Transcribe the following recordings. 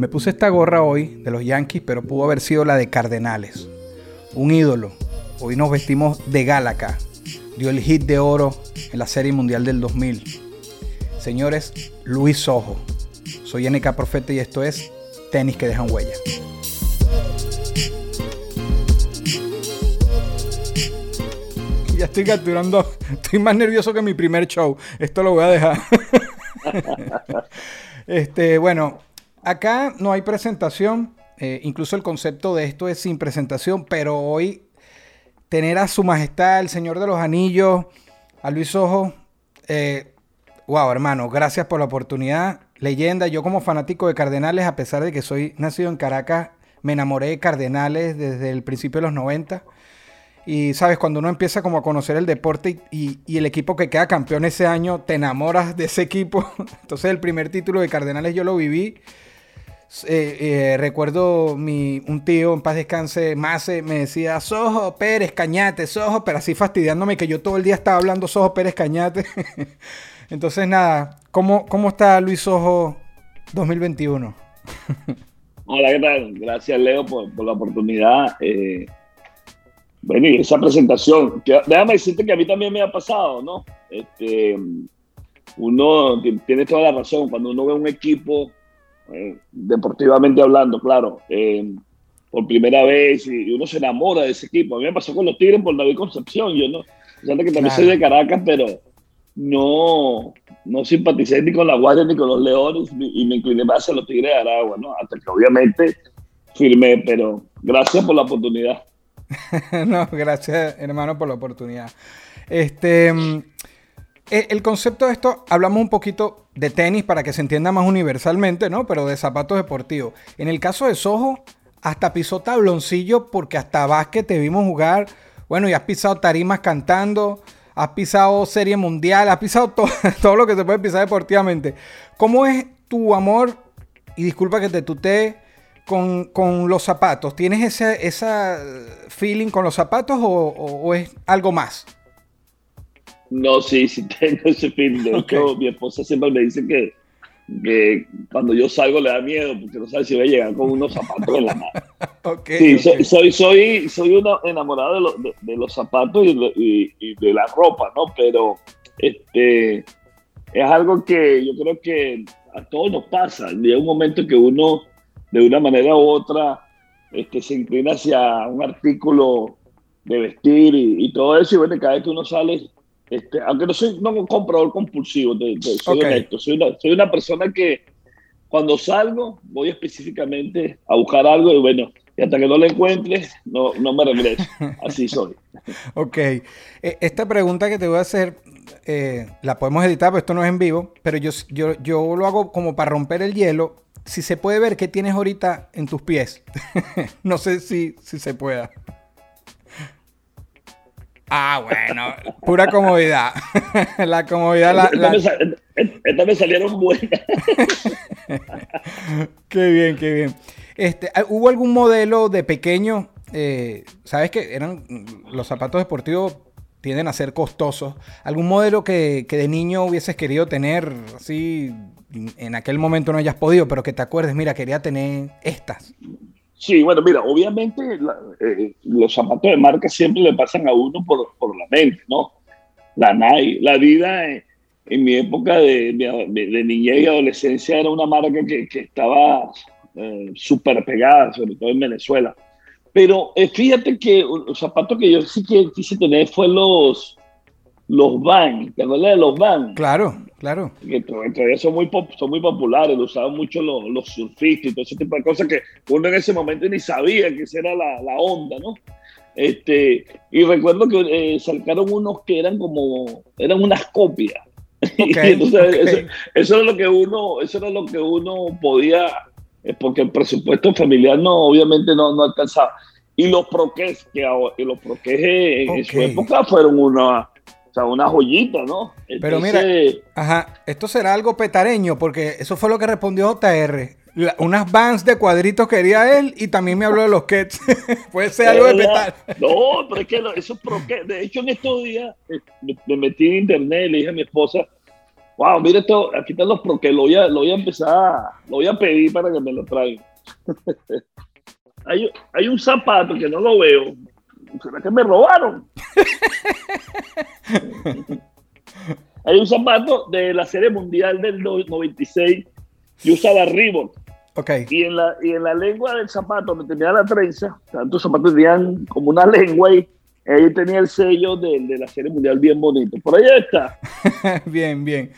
Me puse esta gorra hoy de los Yankees, pero pudo haber sido la de Cardenales. Un ídolo. Hoy nos vestimos de gala acá. Dio el hit de oro en la Serie Mundial del 2000. Señores, Luis Sojo. Soy NK Profeta y esto es Tenis que dejan huella. Ya estoy capturando. Estoy más nervioso que mi primer show. Esto lo voy a dejar. este, bueno, acá no hay presentación. eh, incluso el concepto de esto es sin presentación. Pero hoy tener a su majestad, el Señor de los Anillos, a Luis Ojo. eh, wow, hermano, gracias por la oportunidad. Leyenda, yo como fanático de Cardenales, a pesar de que soy nacido en Caracas, me enamoré de Cardenales desde el principio de los 90. Y sabes, cuando uno empieza como a conocer el deporte y, el equipo que queda campeón ese año, te enamoras de ese equipo. Entonces el primer título de Cardenales yo lo viví. Eh, eh, recuerdo mi, un tío, en paz descanse, Mase, me decía, Sojo, Pérez, Cañate, Sojo, pero así fastidiándome que yo todo el día estaba hablando Sojo, Pérez, Cañate. Entonces nada, ¿cómo, cómo está Luis Sojo 2021? Hola, ¿qué tal? Gracias, Leo, por, por la oportunidad. Eh, bueno, y esa presentación, déjame decirte que a mí también me ha pasado, ¿no? Este, uno ti- tiene toda la razón, cuando uno ve un equipo, eh, deportivamente hablando, claro, eh, por primera vez y, uno se enamora de ese equipo. A mí me pasó con los Tigres por David Concepción, yo no, fíjate que también Claro. soy de Caracas, pero no, no simpaticé ni con la Guardia ni con los Leones y me incliné más a los Tigres de Aragua, ¿no? Hasta que obviamente firmé, pero gracias por la oportunidad. no, gracias hermano por la oportunidad. Este, el concepto de esto, hablamos un poquito de tenis para que se entienda más universalmente, ¿no? Pero de zapatos deportivos. En el caso de Soho, hasta pisó tabloncillo porque hasta básquet te vimos jugar. Bueno, y has pisado tarimas cantando, has pisado serie mundial, has pisado to- todo lo que se puede pisar deportivamente. ¿Cómo es tu amor? Y disculpa que te tutee con, con los zapatos. ¿Tienes ese esa feeling con los zapatos o- o es algo más? No, sí, sí tengo ese fin. De hecho, mi esposa siempre me dice que, que cuando yo salgo le da miedo porque no sabe si voy a llegar con unos zapatos en la mano. Sí, ok. soy, soy, soy, soy una enamorado de, lo- de- de los zapatos y, de- y- y de la ropa, ¿no? Pero este, es algo que yo creo que a todos nos pasa. Llega un momento que uno, de una manera u otra, este, se inclina hacia un artículo de vestir y, y todo eso. Y bueno, cada vez que uno sale, este, aunque no soy no un comprador compulsivo, te- te- soy Ok. honesto, soy una, soy una persona que cuando salgo voy específicamente a buscar algo y bueno, y hasta que no lo encuentre, no, no me regreso. Así soy. Ok. Eh, Esta pregunta que te voy a hacer, eh, la podemos editar, pero esto no es en vivo, pero yo, yo, yo lo hago como para romper el hielo. Si se puede ver qué tienes ahorita en tus pies. no sé si, si se pueda. Ah, bueno, pura comodidad. la comodidad, la, Esta la- me salieron buenas. Qué bien, qué bien. Este, ¿Hubo algún modelo de pequeño? eh, Sabes que eran los zapatos deportivos tienden a ser costosos. ¿Algún modelo que, que de niño hubieses querido tener así en aquel momento no hayas podido, pero que te acuerdes, mira, quería tener estas? Sí, bueno, mira, obviamente eh, los zapatos de marca siempre le pasan a uno por, por la mente, ¿no? La Nike, la vida en, mi época de niñez y adolescencia era una marca que, que estaba eh, súper pegada, sobre todo en Venezuela. Pero eh, fíjate que los zapatos que yo sí que quise tener fue los, los Van, ¿te acuerdas de los Van? Claro, claro. que to- todavía son muy, pop- son muy populares, lo usaban mucho los, los surfistas y todo ese tipo de cosas que uno en ese momento ni sabía que esa era la, la onda, ¿no? Este, y recuerdo que eh, sacaron unos que eran como, eran unas copias. Ok, Y entonces ok. eso, eso era lo que uno, eso era lo que uno podía es porque el presupuesto familiar no, obviamente no, no alcanzaba. Y los proques, que y los proques en, en, su época fueron una, o sea, una joyita, ¿no? Pero mira, ajá, esto será algo petareño, porque eso fue lo que respondió JR. unas bands de cuadritos quería él y también me habló de los Kets. Puede ser algo de petar. No, pero es que eso es De hecho, en estos días eh, me, metí en internet y le dije a mi esposa, wow, mire esto, aquí están los proques, lo voy a, lo voy a empezar, lo voy a pedir para que me lo traigan. hay, hay un zapato que no lo veo, ¿será que me robaron? Hay un zapato de la Serie Mundial del 96 y usaba Reebok. Okay. Y, en la, y en la lengua del zapato, donde tenía la trenza, tantos zapatos tenían como una lengua y ahí tenía el sello de, de la Serie Mundial bien bonito. Por ahí está. bien, bien.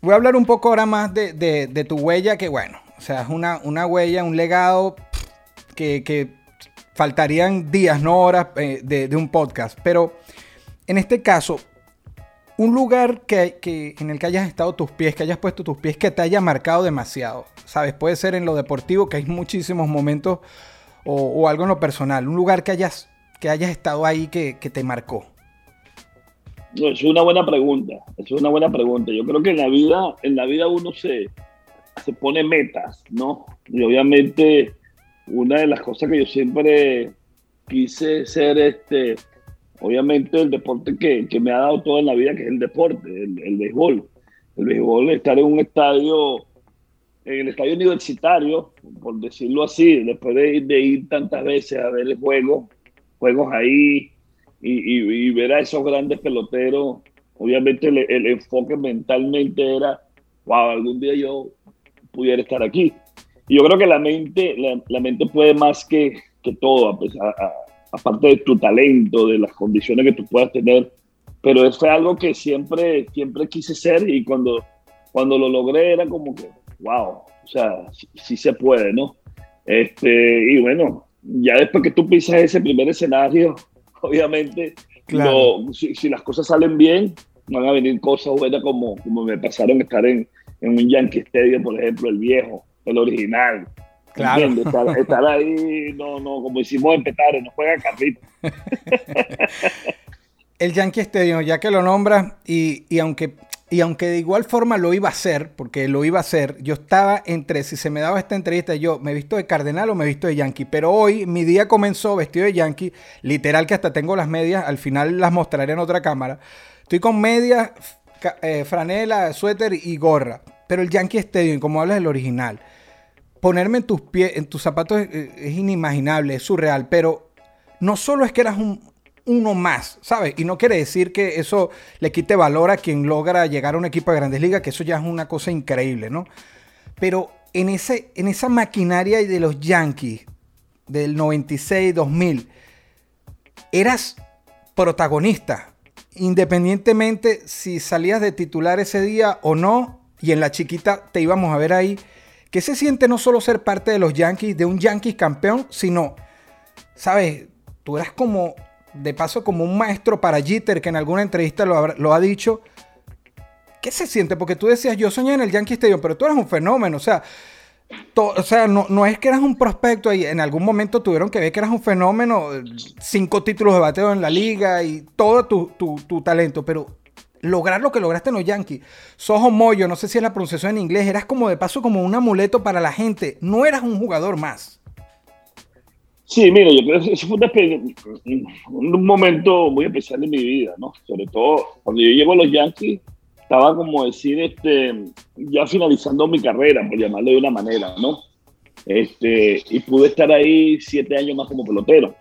Voy a hablar un poco ahora más de, de, de, tu huella, que bueno, o sea, es una, una huella, un legado que, que faltarían días, no horas eh, de, un podcast. Pero en este caso, un lugar que, en el que hayas estado tus pies, que hayas puesto tus pies, que te haya marcado demasiado. Sabes, puede ser en lo deportivo, que hay muchísimos momentos, o, algo en lo personal. Un lugar que hayas, que hayas estado ahí que, te marcó. es una buena pregunta. Es una buena pregunta. Yo creo que en la vida, en la vida uno se, se pone metas, ¿no? Y obviamente una de las cosas que yo siempre quise ser, este, obviamente el deporte que, que me ha dado todo en la vida, que es el deporte, el, béisbol. El béisbol, estar en un estadio, en el estadio universitario, por decirlo así, después de ir, de ir tantas veces a ver el juego, juegos ahí y, y, ver a esos grandes peloteros, obviamente el enfoque mentalmente era, wow, algún día yo pudiera estar aquí. Y yo creo que la mente, la, mente puede más que, que todo, aparte de tu talento, de las condiciones que tú puedas tener. Pero eso fue algo que siempre, siempre quise ser y cuando, cuando lo logré era como que, wow, o sea, sí, se puede, ¿no? Este, y bueno, ya después que tú pisas ese primer escenario, obviamente, claro. si, si, las cosas salen bien, van a venir cosas buenas como, como me pasaron estar en, en un Yankee Stadium, por ejemplo, el viejo el original. Claro. Estar, ahí, no, no, como hicimos en Petare, no juega carrito. el Yankee Stadium, ya que lo nombra, y, y, aunque, y aunque de igual forma lo iba a hacer, porque lo iba a hacer, yo estaba entre si se me daba esta entrevista, yo me he visto de Cardenal o me he visto de Yankee, pero hoy mi día comenzó vestido de Yankee, literal que hasta tengo las medias, al final las mostraré en otra cámara. Estoy con medias, eh, franela, suéter y gorra, pero el Yankee Stadium, como hablas del original, ponerme en tus pies, en tus zapatos es, inimaginable, es surreal, pero no solo es que eras un, uno más, ¿sabes? Y no quiere decir que eso le quite valor a quien logra llegar a un equipo de grandes ligas, que eso ya es una cosa increíble, ¿no? Pero en, ese, en esa maquinaria de los Yankees del 96-2000, eras protagonista, independientemente si salías de titular ese día o no, y en la chiquita te íbamos a ver ahí ¿Qué se siente no solo ser parte de los Yankees, de un Yankees campeón, sino, sabes, tú eras como, de paso, como un maestro para Jeter, que en alguna entrevista lo, ha dicho. ¿Qué se siente? Porque tú decías, yo soñé en el Yankee Stadium, pero tú eras un fenómeno, o sea, o sea, no, no, es que eras un prospecto y en algún momento tuvieron que ver que eras un fenómeno, cinco títulos de bateo en la liga y todo tu, tu talento, pero lograr lo que lograste en los Yankees. Sojo Moyo, no sé si es la pronunciación en inglés, eras como de paso como un amuleto para la gente. No eras un jugador más. Sí, mira, yo creo que eso fue un, momento muy especial en mi vida, ¿no? Sobre todo cuando yo llego a los Yankees, estaba como decir, este, ya finalizando mi carrera, por llamarlo de una manera, ¿no? Este, y pude estar ahí siete años más como pelotero.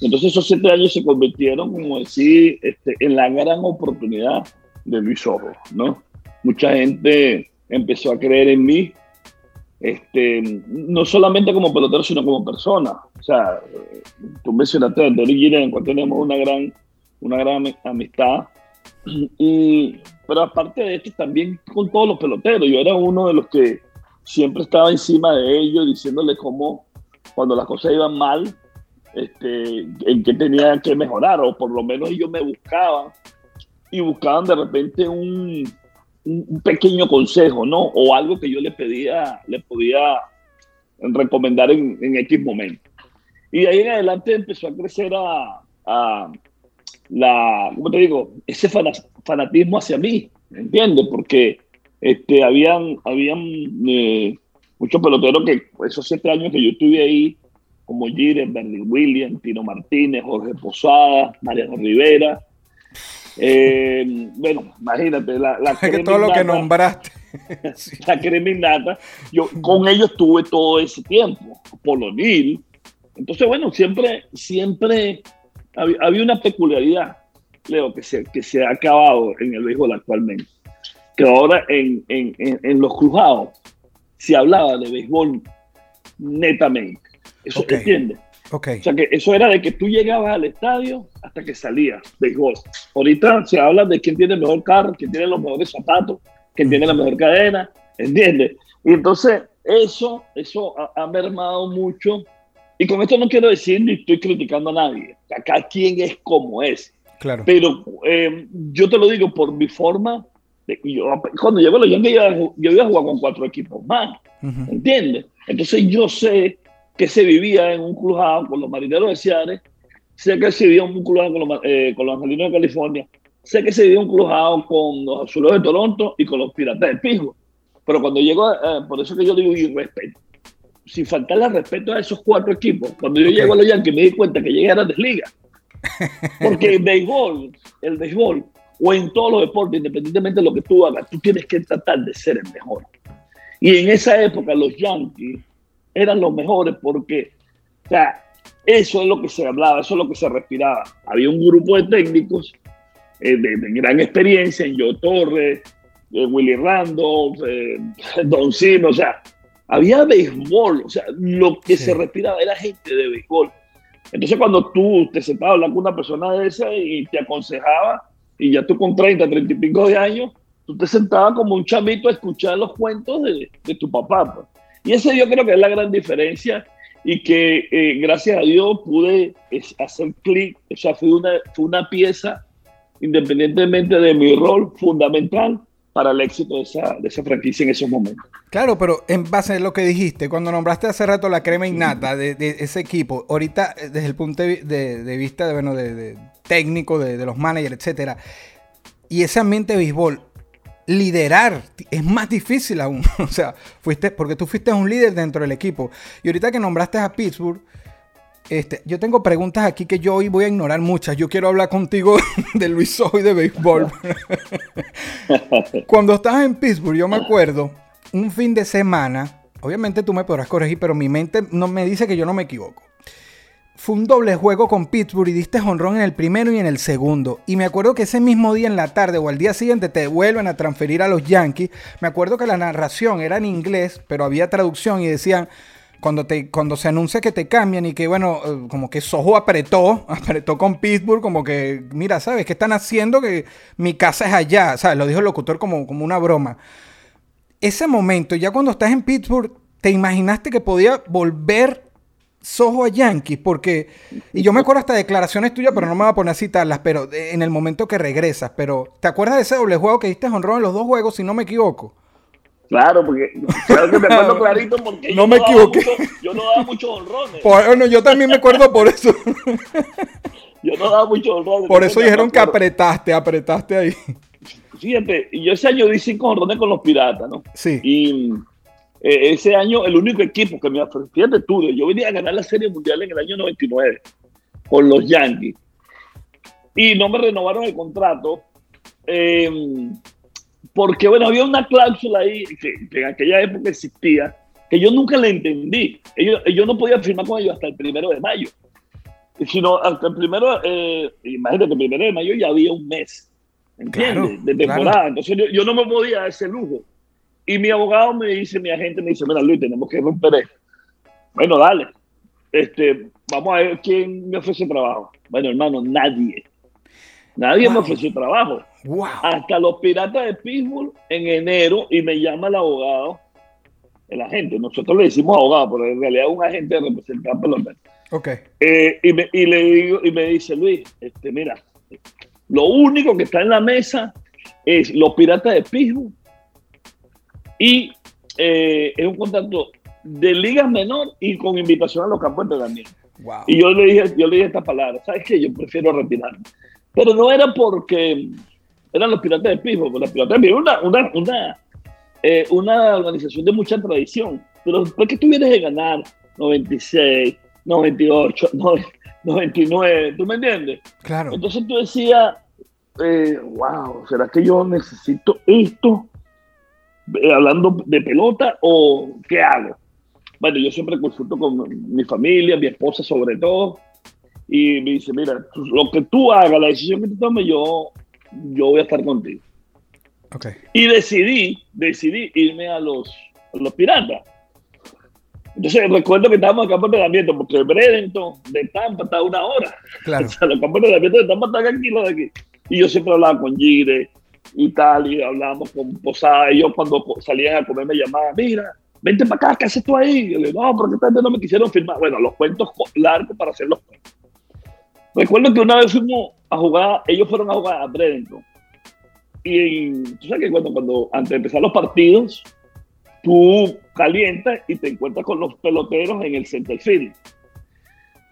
Entonces esos siete años se convirtieron, como decir, este, en la gran oportunidad de Luis Ojo, ¿no? Mucha gente empezó a creer en mí, este, no solamente como pelotero, sino como persona. O sea, tú mencionaste a Antonio en cuanto tenemos una gran, una gran amistad. Y, pero aparte de esto, también con todos los peloteros. Yo era uno de los que siempre estaba encima de ellos, diciéndole cómo, cuando las cosas iban mal, este, en qué tenía que mejorar, o por lo menos ellos me buscaban y buscaban de repente un, un, pequeño consejo, ¿no? O algo que yo le pedía, le podía recomendar en, en X momento. Y de ahí en adelante empezó a crecer a, a la, ¿cómo te digo? Ese fanatismo hacia mí, ¿entiendes? Porque este, habían, habían eh, muchos peloteros que esos siete años que yo estuve ahí, como Jiren, Bernie Williams, Tino Martínez, Jorge Posada, Mariano Rivera. Eh, bueno, imagínate, la, la que todo lo que nombraste. la creminata, yo con ellos tuve todo ese tiempo, Polonil. Entonces, bueno, siempre, siempre había, una peculiaridad, Leo, que se, que se ha acabado en el béisbol actualmente. Que ahora en, en, en, los cruzados se hablaba de béisbol netamente. ¿Eso te entiende? Okay. O sea que eso era de que tú llegabas al estadio hasta que salías béisbol. Ahorita se habla de quién tiene el mejor carro, quién tiene los mejores zapatos, quién tiene la mejor cadena, ¿entiendes? Y entonces eso, eso ha, ha mermado mucho y con esto no quiero decir ni estoy criticando a nadie. Acá quien es como es. Claro. Pero eh, yo te lo digo por mi forma. De, yo, cuando llego a los Yankees, yo, iba a jugar con cuatro equipos más. ¿Entiendes? Entonces yo sé que se vivía en un crujado con los marineros de Seattle. Sé que se vivía en un crujado con los, eh, con los angelinos de California. Sé que se vivía un crujado con los azules de Toronto y con los piratas de Pijo. Pero cuando llego, eh, por eso que yo digo y respeto sin faltarle respeto a esos cuatro equipos, cuando yo llego a los Yankees me di cuenta que llegué a la desliga. Porque el béisbol, el béisbol, o en todos los deportes, independientemente de lo que tú hagas, tú tienes que tratar de ser el mejor. Y en esa época los Yankees eran los mejores porque, o sea, eso es lo que se hablaba, eso es lo que se respiraba. Había un grupo de técnicos eh, de, gran experiencia, en Joe Torres, eh, Willy Randolph, eh, Don Sim, o sea, había béisbol, o sea, lo que se respiraba era gente de béisbol. Entonces cuando tú te sentabas a hablar con una persona de esa y te aconsejaba, y ya tú con 30, 30 y pico de años, tú te sentabas como un chamito a escuchar los cuentos de, de tu papá. Pues. Y ese yo creo que es la gran diferencia y que eh, gracias a Dios pude hacer clic, o sea, fue una, fue una pieza, independientemente de mi rol fundamental, para el éxito de esa, de esa franquicia en esos momentos. Claro, pero en base a lo que dijiste, cuando nombraste hace rato la crema innata de, ese equipo, ahorita eh, desde el punto de, vista de, bueno, de, técnico, de, los managers, etcétera, y ese ambiente de béisbol, liderar es más difícil aún. o sea, fuiste, porque tú fuiste un líder dentro del equipo. Y ahorita que nombraste a Pittsburgh, este, yo tengo preguntas aquí que yo hoy voy a ignorar muchas. Yo quiero hablar contigo de Luis Ojo y de béisbol. Cuando estabas en Pittsburgh, yo me acuerdo, un fin de semana, obviamente tú me podrás corregir, pero mi mente no me dice que yo no me equivoco. Fue un doble juego con Pittsburgh y diste honrón en el primero y en el segundo. Y me acuerdo que ese mismo día en la tarde o al día siguiente te vuelven a transferir a los Yankees. Me acuerdo que la narración era en inglés, pero había traducción y decían, cuando, te, cuando se anuncia que te cambian y que, bueno, eh, como que Soho apretó, apretó con Pittsburgh, como que, mira, ¿sabes qué están haciendo? Que mi casa es allá, ¿sabes? Lo dijo el locutor como, como una broma. Ese momento, ya cuando estás en Pittsburgh, ¿te imaginaste que podía volver Soho a Yankees? Porque, y yo me acuerdo hasta declaraciones tuyas, pero no me voy a poner a citarlas, pero en el momento que regresas, pero ¿te acuerdas de ese doble juego que diste honrón en los dos juegos, si no me equivoco? Claro, porque claro que me acuerdo clarito porque no yo me no equivoqué. Mucho, yo no daba muchos honrones. bueno, yo también me acuerdo por eso. yo no daba muchos honrones. Por eso dijeron que apretaste, apretaste ahí. Fíjate, yo ese año di cinco honrones con los Piratas, ¿no? Sí. Y eh, ese año, el único equipo que me fíjate tú, yo venía a ganar la Serie Mundial en el año 99 con los Yankees. Y no me renovaron el contrato. Eh, porque, bueno, había una cláusula ahí que, en aquella época existía, que yo nunca la entendí. Ellos, yo no podía firmar con ellos hasta el primero de mayo. Sino hasta el primero, eh, imagínate, el primero de mayo ya había un mes, ¿entiendes? de temporada. Entonces yo, yo, no me podía dar ese lujo. Y mi abogado me dice, mi agente me dice, mira Luis, tenemos que romper esto. Bueno, dale. Este, vamos a ver quién me ofrece trabajo. Bueno, hermano, nadie. Nadie me ofreció trabajo. Hasta los piratas de Pittsburgh en enero y me llama el abogado, el agente. Nosotros le decimos abogado, pero en realidad es un agente de representante pelotero. Ok. Eh, y, me, y, le digo, y me dice, Luis, este, mira, lo único que está en la mesa es los piratas de Pittsburgh y eh, es un contrato de ligas menor y con invitación a los campos de entrenamiento. Wow. Y yo le dije, yo le dije esta palabra, ¿sabes qué? Yo prefiero retirarme. Pero no era porque eran los Piratas de porque los Piratas de una, una, una, eh, una organización de mucha tradición. Pero después que tú vienes de ganar 96, 98, 99, ¿tú me entiendes? Claro. Entonces tú decías, eh, wow, ¿será que yo necesito esto? Eh, hablando de pelota o qué hago? Bueno, yo siempre consulto con mi familia, mi esposa sobre todo, y me dice, mira, tú- lo que tú hagas, la decisión que tú tomes, yo, yo voy a estar contigo. Ok. Y decidí, decidí irme a los, a los piratas. Entonces recuerdo que estábamos en campo de entrenamiento, porque Bredenton de Tampa está a una hora. Claro. O sea, los campos de entrenamiento de Tampa están aquí, los de aquí. Y yo siempre hablaba con Gire y tal, y hablábamos con Posada. Y yo cuando salían a comer me llamaban, mira, vente para acá, ¿qué haces tú ahí? Y yo le digo, no, porque esta no me quisieron firmar. Bueno, los cuentos largos para hacer los cuentos. Recuerdo que una vez fuimos a jugar, ellos fueron a jugar a Bredenton. Y tú sabes que cuando, cuando antes de empezar los partidos, tú calientas y te encuentras con los peloteros en el center field.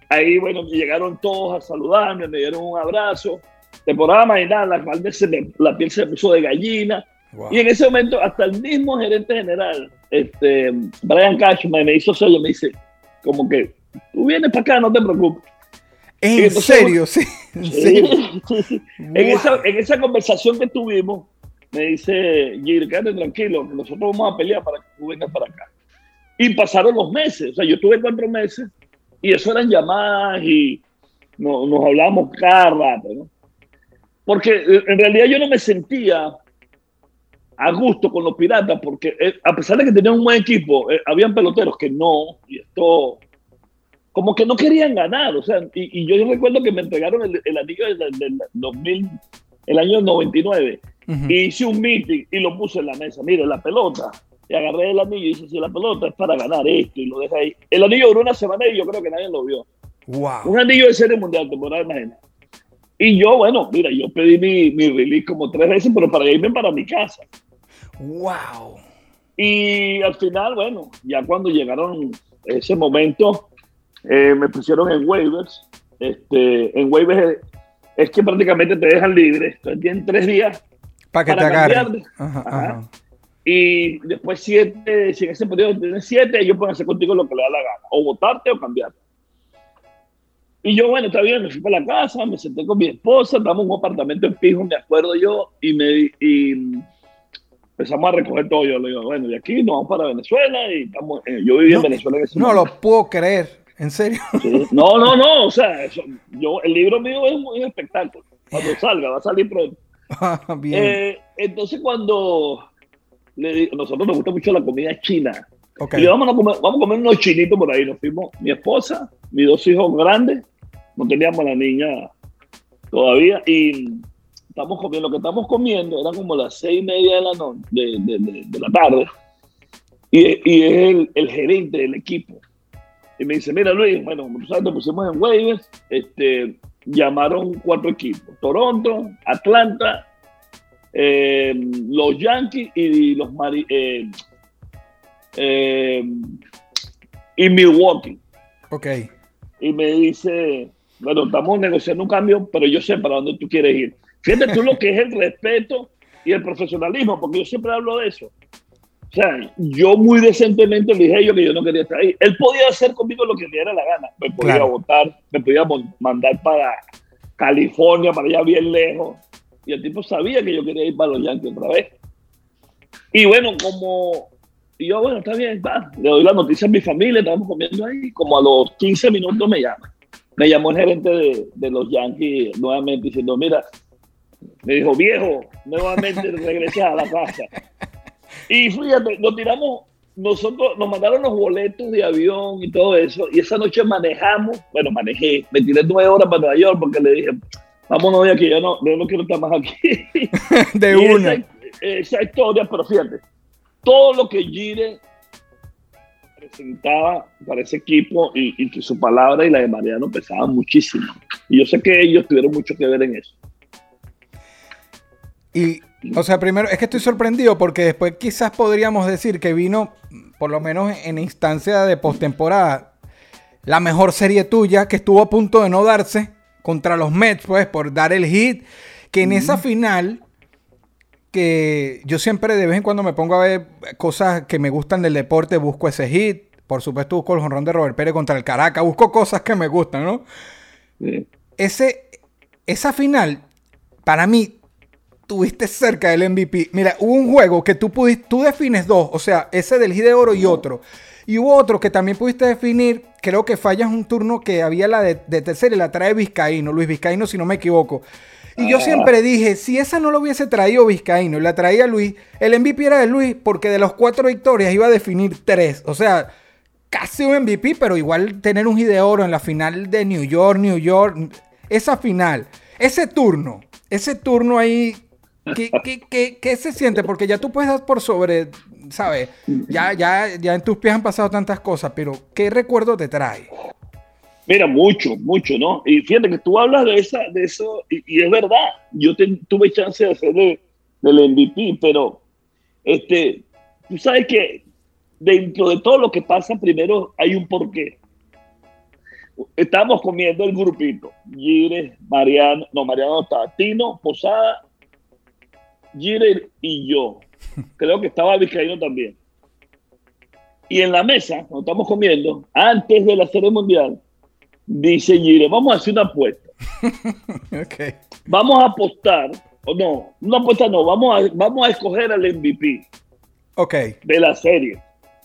Ahí, bueno, llegaron todos a saludarme, me dieron un abrazo. Te imaginar, la, me- la piel se puso de gallina. Wow. Y en ese momento, hasta el mismo gerente general, este, Brian Cashman, me hizo sello, me dice, como que, tú vienes para acá, no te preocupes. En entonces- serio, sí. En serio. Esa, en esa conversación que tuvimos, me dice, Gir, quédate tranquilo, que nosotros vamos a pelear para que tú vengas para acá. Y pasaron los meses, o sea, yo tuve cuatro meses y eso eran llamadas y no- nos hablábamos cada rato, ¿no? Porque eh, en realidad yo no me sentía a gusto con los piratas, porque eh, a pesar de que tenían un buen equipo, eh, habían peloteros que no, y esto como que no querían ganar, o sea, y, y yo recuerdo que me entregaron el, el anillo del, del 2000, el año 99, Ujú. y hice un meeting y lo puse en la mesa, mire, la pelota, y agarré el anillo y dije, si la pelota es para ganar esto, y lo dejé ahí. El anillo duró una semana y yo creo que nadie lo vio. Wow. Un anillo de serie mundial, te podrás imaginar. Y yo, bueno, mira, yo pedí mi, mi release como tres veces, pero para irme para mi casa. Wow. Y al final, bueno, ya cuando llegaron ese momento, eh, me pusieron en waivers. Este, en waivers es, que prácticamente te dejan libre. Entonces tienen tres días Para que te Para agarren. cambiar. Ajá, Ajá. ajá. y después siete, si en ese periodo tienes siete, ellos pueden hacer contigo lo que le da la gana, o votarte o cambiarte. Y yo, bueno, está bien, me fui para la casa, me senté con mi esposa, damos un apartamento en Pijo, me acuerdo yo, y, me, y empezamos a recoger todo. Yo le digo, bueno, de aquí nos vamos para Venezuela, y estamos, eh, yo vivía No, en Venezuela en ese No lo puedo creer. ¿En serio? Sí. No, no, no, o sea, eso- yo, el libro mío es un, espectáculo. Cuando salga, va a salir pronto. Bien. Eh, entonces cuando le digo, nosotros nos gusta mucho la comida china. ok. Y vamos a, comer, vamos a comer unos chinitos por ahí. Nos fuimos, mi esposa, mis dos hijos grandes, no teníamos a la niña todavía, y estamos comiendo, lo que estamos comiendo eran como las seis y media de la, no- de, de- de- de la tarde, y, y es el, el gerente del equipo. Y me dice, mira Luis, bueno, como tú sabes, te pusimos en waivers, este, llamaron cuatro equipos, Toronto, Atlanta, eh, los Yankees y los Mari eh, eh, y Milwaukee. Ok. Y me dice, bueno, estamos negociando un cambio, pero yo sé para dónde tú quieres ir. Fíjate tú lo que es el respeto y el profesionalismo, porque yo siempre hablo de eso. O sea, yo muy decentemente le dije a ellos que yo no quería estar ahí. Él podía hacer conmigo lo que le diera la gana. Me podía Claro. votar, me podía mandar para California, para allá bien lejos. Y el tipo sabía que yo quería ir para los Yankees otra vez. Y bueno, como y yo, bueno, está bien, va. Le doy la noticia a mi familia, estábamos comiendo ahí. Como a los 15 minutos me llama. Me llamó el gerente de, de los Yankees nuevamente diciendo, mira, me dijo, viejo, nuevamente regresé a la casa. Y fíjate, nos tiramos, nosotros nos mandaron los boletos de avión y todo eso. Y esa noche manejamos, bueno, manejé, me tiré nueve horas para Nueva York porque le dije, vámonos de aquí, yo no, yo no quiero estar más aquí. De Y una. Esa, esa historia, pero fíjate, todo lo que Gire presentaba para ese equipo y, y que su palabra y la de Mariano pesaban muchísimo. Y yo sé que ellos tuvieron mucho que ver en eso. Y O sea, primero, es que estoy sorprendido porque después quizás podríamos decir que vino, por lo menos en instancia de postemporada, la mejor serie tuya que estuvo a punto de no darse contra los Mets, pues, por dar el hit. Que en esa final, que yo siempre de vez en cuando me pongo a ver cosas que me gustan del deporte, busco ese hit. Por supuesto, busco el jonrón de Robert Pérez contra el Caracas, busco cosas que me gustan, ¿no? Sí. Ese, esa final, para mí, tuviste cerca del MVP. Mira, hubo un juego que tú pudiste, tú defines dos, o sea, ese del hit de oro y otro. Y hubo otro que también pudiste definir, creo que fallas un turno que había la de, de tercera y la trae Vizcaíno, Luis Vizcaíno, si no me equivoco. Y yo siempre dije, si esa no lo hubiese traído Vizcaíno y la traía Luis, el MVP era de Luis porque de los cuatro victorias iba a definir tres. O sea, casi un MVP, pero igual tener un de oro en la final de New York, New York, esa final, ese turno, ese turno ahí, ¿qué, qué, qué, qué se siente? Porque ya tú puedes dar por sobre, ¿sabes? Ya, ya, ya en tus pies han pasado tantas cosas, pero ¿qué recuerdo te trae? Mira, mucho, mucho, ¿no? Y fíjate que tú hablas de, esa, de eso, y, y es verdad, yo te- tuve chance de hacer de- del MVP, pero este, tú sabes que dentro de todo lo que pasa, primero hay un porqué. Estábamos comiendo el grupito, Gire, Mariano, no, Mariano no estaba, Tino, Posada, Gire y yo. Creo que estaba Vizcaíno también. Y en la mesa, cuando estamos comiendo, antes de la serie mundial, dice Gire, vamos a hacer una apuesta. Ok. Vamos a apostar, o no, una apuesta no, vamos a, vamos a escoger al MVP Ok. de la serie.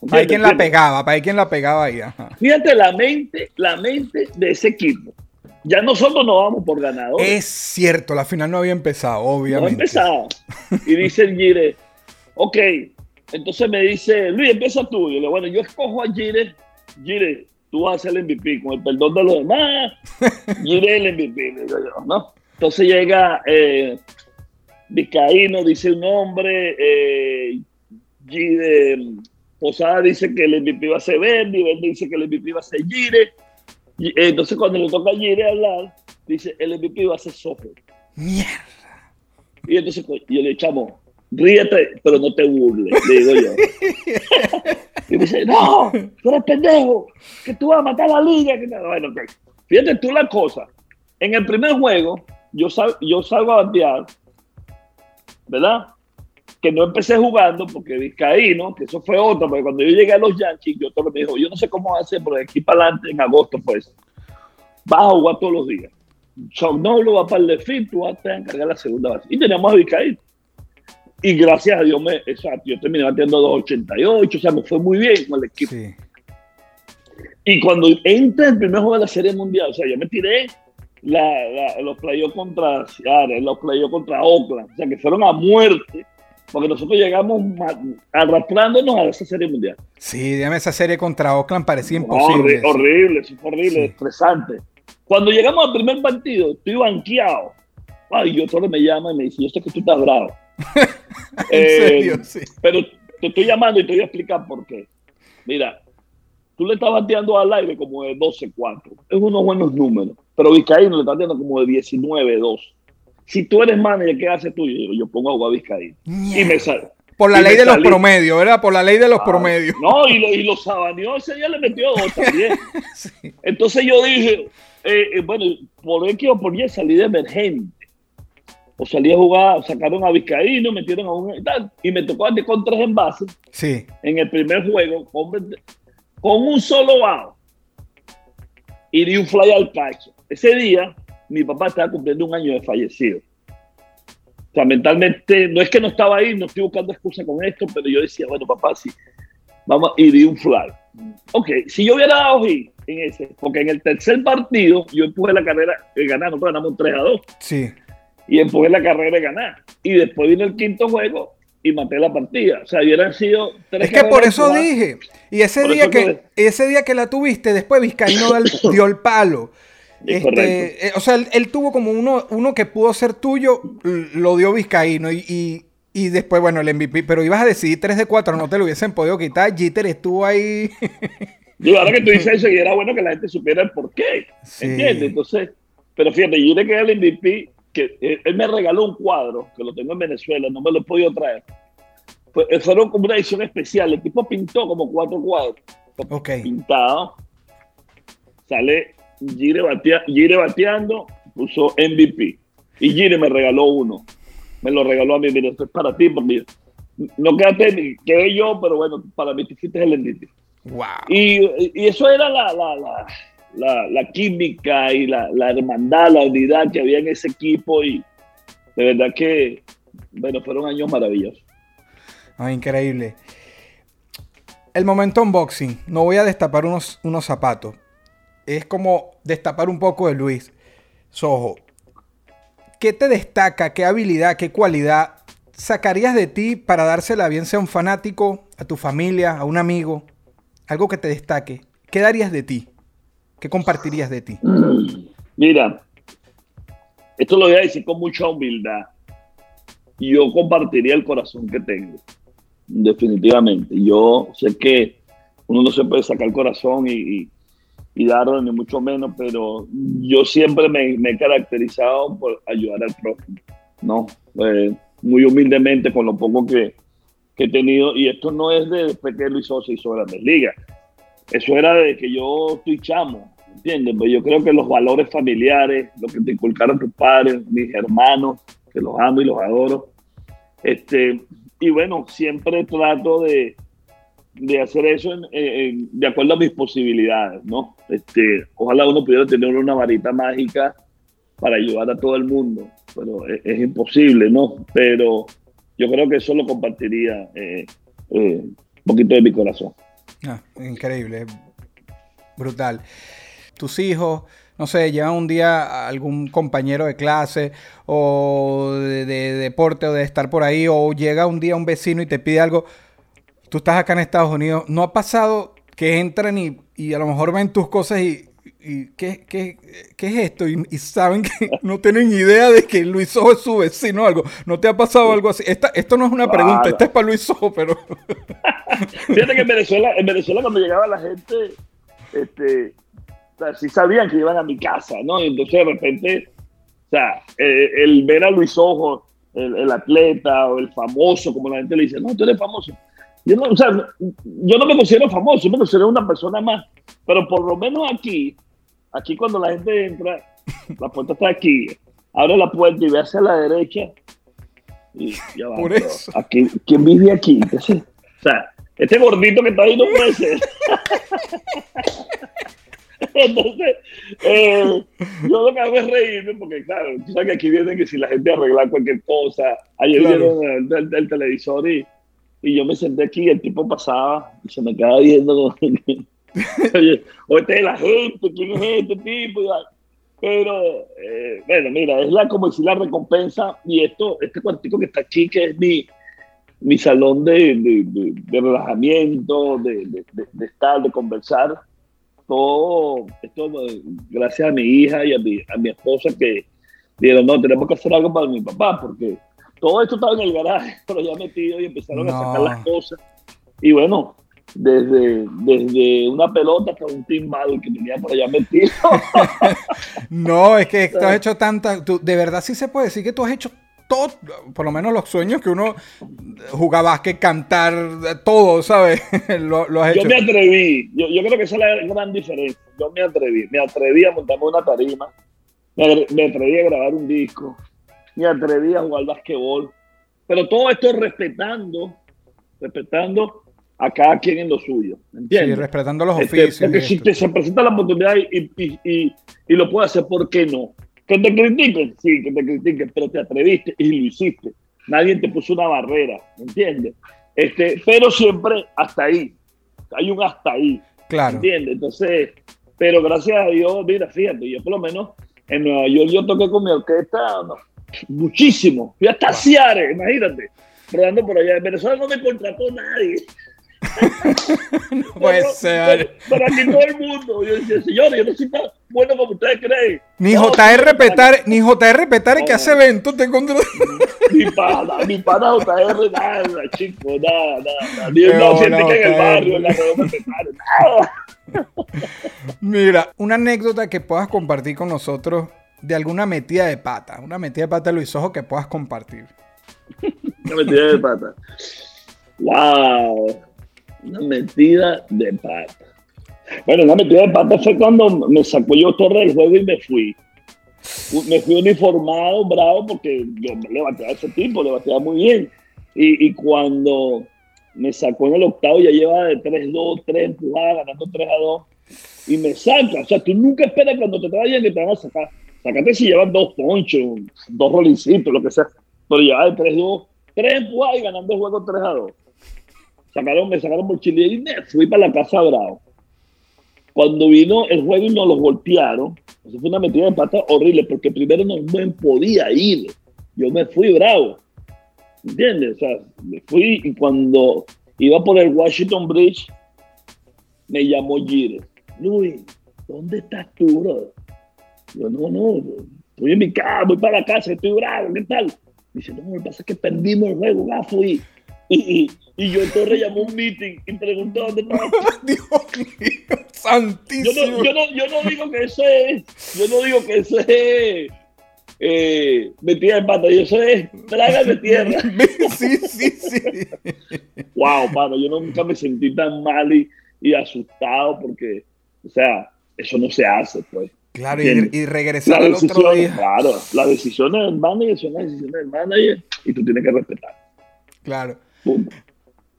Para quien la pegaba, para quien la pegaba ahí. ajá. Fíjate la mente, la mente de ese equipo. Ya nosotros no vamos por ganadores. Es cierto, la final no había empezado, no ha obviamente. empezado. Y dice el Gire, ok, entonces me dice, Luis, empieza tú. Y yo le digo, bueno, yo escojo a Gire, Gire, tú vas a ser el MVP, con el perdón de los demás, Gire es el MVP, digo yo, ¿no? Entonces llega eh, Vizcaíno, dice un nombre, eh, Gire, Posada dice que el MVP va a ser Verdi, Verdi dice que el MVP va a ser Gire. Y, eh, entonces cuando le toca a Gire hablar, dice, el MVP va a ser Sofer. Mierda. Y entonces co- yo le echamos, ríete, pero no te burles, le digo yo. y me dice, no, tú eres pendejo, que tú vas a matar la liga. No". Bueno. Fíjate tú la cosa. En el primer juego, yo, sal- yo salgo a batear, ¿verdad? Que no empecé jugando porque Vizcaíno, que eso fue otro, porque cuando yo llegué a los Yankees, yo todo me dijo, yo no sé cómo hacer, pero de aquí para adelante, en agosto, pues, vas a jugar todos los días. Noble va para el defil, tú vas a encargar la segunda base. Y teníamos a Vizcaíno. Y gracias a Dios, me, exacto, yo terminé batiendo 2.88, o sea, me fue muy bien con el equipo. Sí. Y cuando entra el primer juego de la Serie Mundial, o sea, yo me tiré la, la- los playoffs contra Seattle, los playoffs contra Oakland, o sea, que fueron a muerte, porque nosotros llegamos arrastrándonos a esa Serie Mundial. Sí, dígame, esa serie contra Oakland parecía imposible. horrible, eso fue horrible, Sí. estresante. Cuando llegamos al primer partido, estoy banqueado. Ay, yo solo me llama y me dice, yo sé que tú estás bravo. en Eh, serio, sí. Pero te estoy llamando y te voy a explicar por qué. Mira, tú le estás bateando al aire como de 12-4. Es unos buenos números. Pero Vizcaíno le está bateando como de 19-2. Si tú eres manager, ¿qué haces tú? Yo, yo pongo a jugar a Vizcaíno. Y me sale. Por la y ley de los promedios, ¿verdad? Por la ley de los Ah, promedios. No, y, lo, y los sabaneó ese día le metió dos también. Sí. Entonces yo dije, eh, eh, bueno, por X o por Y salí de emergente. O salí a jugar, sacaron a Vizcaíno, metieron a un y tal. Y me tocó batir con tres envases Sí. en el primer juego con, con un solo out. Y di un fly al cacho. Ese día, mi papá estaba cumpliendo un año de fallecido. O sea, mentalmente, no es que no estaba ahí, no estoy buscando excusa con esto, pero yo decía, bueno, papá, sí, vamos, y di un fly. Ok, si yo hubiera dado hit en ese, porque en el tercer partido yo empujé la carrera ganar, nosotros ganamos 3 a 2, Sí. Y empujé la carrera de ganar. Y después vino el quinto juego y maté la partida. O sea, hubieran sido tres Es que por eso dije. Y ese Por día que ese día que la tuviste, después Vizcaíno dio el palo. Es Este, eh, o sea, él, él tuvo como uno, uno que pudo ser tuyo, lo dio Vizcaíno y, y, y después, bueno, el MVP. Pero ibas a decidir 3 de 4, no te lo hubiesen podido quitar. Jeter estuvo ahí. Digo, ahora que tú dices eso, y era bueno que la gente supiera el por qué. Sí. ¿Entiendes? Entonces, pero fíjate, yo le quedé el MVP que él, él me regaló un cuadro, que lo tengo en Venezuela, no me lo he podido traer. Fue, fueron como una edición especial. El tipo pintó como cuatro cuadros. Ok. Pintado. Sale Gire, batea- Gire bateando, puso MVP. Y Gire me regaló uno. Me lo regaló a mí. Mira, esto es para ti, porque no quedaste quedé yo, pero bueno, para mí tú fuiste el MVP. Wow. Y, y eso era la, la, la, la, química y la, hermandad, la unidad que había en ese equipo. Y de verdad que, bueno, fueron años maravillosos. Increíble. El momento unboxing. No voy a destapar unos, unos zapatos. Es como destapar un poco de Luis. Sojo. ¿Qué te destaca? ¿Qué habilidad? ¿Qué cualidad sacarías de ti para dársela bien sea a un fanático, a tu familia, a un amigo? Algo que te destaque. ¿Qué darías de ti? ¿Qué compartirías de ti? Mira, esto lo voy a decir con mucha humildad. Yo compartiría el corazón que tengo, definitivamente. Yo sé que uno no se puede sacar el corazón y, y, y darlo, ni mucho menos, pero yo siempre me, he caracterizado por ayudar al prójimo, ¿no? Eh, muy humildemente con lo poco que, he tenido. Y esto no es de que Luis Sosa hizo Grandes Ligas. Eso era de que yo estoy chamo, ¿entiendes? Pues yo creo que los valores familiares, lo que te inculcaron tus padres, mis hermanos, que los amo y los adoro. Este, y bueno, siempre trato de, de hacer eso de acuerdo a mis posibilidades, ¿no? Este, ojalá uno pudiera tener una varita mágica para ayudar a todo el mundo, pero es, es imposible, ¿no? Pero yo creo que eso lo compartiría eh, eh, un poquito de mi corazón. Ah, increíble. Brutal. Tus hijos, no sé, llevan un día a algún compañero de clase o de, de deporte o de estar por ahí, o llega un día un vecino y te pide algo. Tú estás acá en Estados Unidos. ¿No ha pasado que entran y, y a lo mejor ven tus cosas y, y ¿qué, qué, qué es esto? Y, y saben que no tienen idea de que Luis Ojo es su vecino o algo. ¿No te ha pasado algo así? Esta, esto no es una pregunta, Claro. esta es para Luis Ojo, pero... Fíjate que en Venezuela, en Venezuela cuando llegaba la gente, este, sea, sí sabían que iban a mi casa, ¿no? Entonces de repente, o sea, eh, el ver a Luis Ojo, el, el atleta o el famoso, como la gente le dice, no, tú eres famoso. Yo no, o sea, yo no me considero famoso, yo me considero una persona más, pero por lo menos aquí, aquí cuando la gente entra, la puerta está aquí, abre la puerta y ve hacia la derecha, y ya va, Por eso. Aquí, ¿Quién vive aquí? O sea, este gordito que está ahí no puede ser. Entonces, eh, yo lo que hago es reírme porque, claro, tú sabes que aquí vienen que si la gente arregla cualquier cosa. Ayer Claro. vieron el, el- el televisor y, y yo me senté aquí y el tipo pasaba y se me quedaba viendo. Oye, o este es la gente, ¿quién es este tipo? Pero, eh, bueno, mira, es la, como decir la recompensa y esto, este cuartico que está aquí, que es mi, mi salón de, de, de- de relajamiento, de estar, de conversar. Todo esto, eh, gracias a mi hija y a mi, a mi esposa que dijeron, no, tenemos que hacer algo para mi papá, porque todo esto estaba en el garaje, pero ya metido y empezaron a sacar las cosas. Y bueno, desde, desde una pelota hasta un timbal que tenía por allá metido. No, es que tú has hecho tanta. tú- de verdad sí se puede decir que tú has hecho todo, por lo menos los sueños que uno jugar básquet, cantar, todo, ¿sabes? lo, lo has Yo hecho. me atreví, yo, yo creo que esa es la gran diferencia. Yo me atreví, me atreví a montarme una tarima, me, atreví a grabar un disco, me atreví a jugar basquetbol, pero todo esto respetando, respetando a cada quien en lo suyo, ¿me Sí, ¿entiendes? respetando los Este, oficios. porque si te se presenta la oportunidad y, y, y, y lo puedes hacer, ¿por qué no? Que te critiquen, sí, que te critiquen, pero te atreviste y lo hiciste. Nadie te puso una barrera, ¿me entiendes? Este, pero siempre hasta ahí. Hay un hasta ahí, Claro. ¿entiendes? Entonces, pero gracias a Dios, mira, fíjate, yo por lo menos en Nueva York yo toqué con mi orquesta no, muchísimo. Fui hasta Ciare, imagínate, rodando por allá. En Venezuela no me contrató nadie. Puede Pero- ser. Pero, pero aquí todo el mundo. Yo decía, señores, yo no soy tan bueno como ustedes creen. Ni No, JR Petare, ni JR Petare que No. hace eventos te encontró. Mi pana, mi pana JR, nada, chico, nada, nada. Ni una bola, gente en el barrio, en la Petare, nada. Mira, una anécdota que puedas compartir con nosotros de alguna metida de pata. Una metida de pata de Luis Ojo que puedas compartir. Una metida de pata. ¡Wow! Una metida de pata. Bueno, una metida de pata fue cuando me sacó yo Torre del juego y me fui. Me fui uniformado, bravo, porque yo le bateaba a ese tipo, le bateaba muy bien. Y, y cuando me sacó en el octavo, ya lleva de 3-2, 3 empujadas, ganando 3-2, y me saca. O sea, tú nunca esperas cuando te vayan que te van a sacar. Sácate si llevan dos ponchos, dos rolincitos, lo que sea. Pero lleva de 3-2, 3 empujadas y ganando el juego 3-2. Sacaron, me sacaron por Chile y me fui para la casa bravo. Cuando vino el juego y nos los golpearon, eso fue una metida de pata horrible, porque primero no me podía ir. Yo me fui bravo. ¿Entiendes? O sea, me fui y cuando iba por el Washington Bridge, me llamó Gire. Luis, ¿dónde estás tú, bro? Yo, no, no, estoy en mi casa, voy para la casa, estoy bravo, ¿qué tal? Dice, no, lo que pasa es que perdimos el juego, gafo, y, y, y yo Torre llamó un meeting y preguntó dónde estaba. Dios mío, santísimo. Yo no, yo, no, yo no digo que eso es, yo no digo que eso es eh, metida en pata, yo plaga de tierra. sí, sí, sí. wow, mano, yo nunca me sentí tan mal y, y asustado porque, o sea, eso no se hace, pues. Claro, y, y regresar al otro día. Claro, las decisiones del manager son las decisiones del manager y tú tienes que respetar. Claro.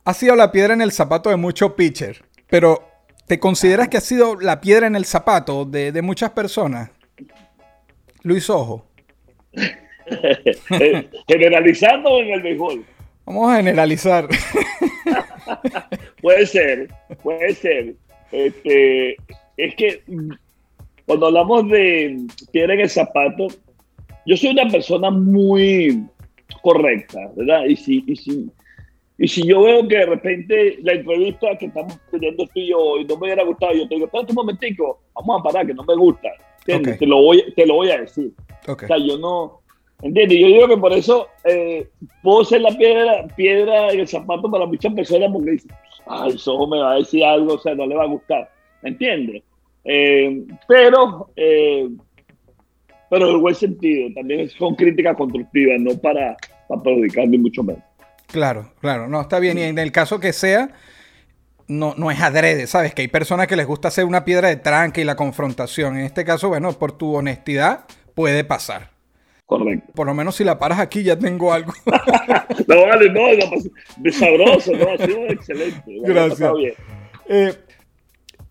Ha sido la piedra en el zapato de muchos pitchers, pero ¿te consideras que ha sido la piedra en el zapato de, de muchas personas? Luis Ojo. Generalizando en el béisbol. Vamos a generalizar. puede ser, puede ser. Este, es que cuando hablamos de piedra en el zapato, yo soy una persona muy correcta, ¿verdad? Y si, y si, y si yo veo que de repente la entrevista que estamos teniendo tú y yo hoy no me hubiera gustado, yo te digo, espérate un momentico, vamos a parar, que no me gusta. Te, lo voy, te lo voy a decir. O sea, yo no. ¿Entiendes? Yo digo que por eso eh, puedo ser la piedra, piedra en el zapato para muchas personas porque dicen, ay, Sojo me va a decir algo, o sea, no le va a gustar. ¿Me entiendes? Eh, pero, eh, pero en el buen sentido, también son críticas constructivas, no para, para perjudicar ni mucho menos. Claro, claro, no, está bien. Y en el caso que sea, no, no es adrede, ¿sabes? Que hay personas que les gusta hacer una piedra de tranque y la confrontación. En este caso, bueno, por tu honestidad puede pasar. Correcto. Por lo menos si la paras aquí ya tengo algo. No, vale, no, no, pues, de sabroso, no, ha sido excelente. Gracias. bien. Eh,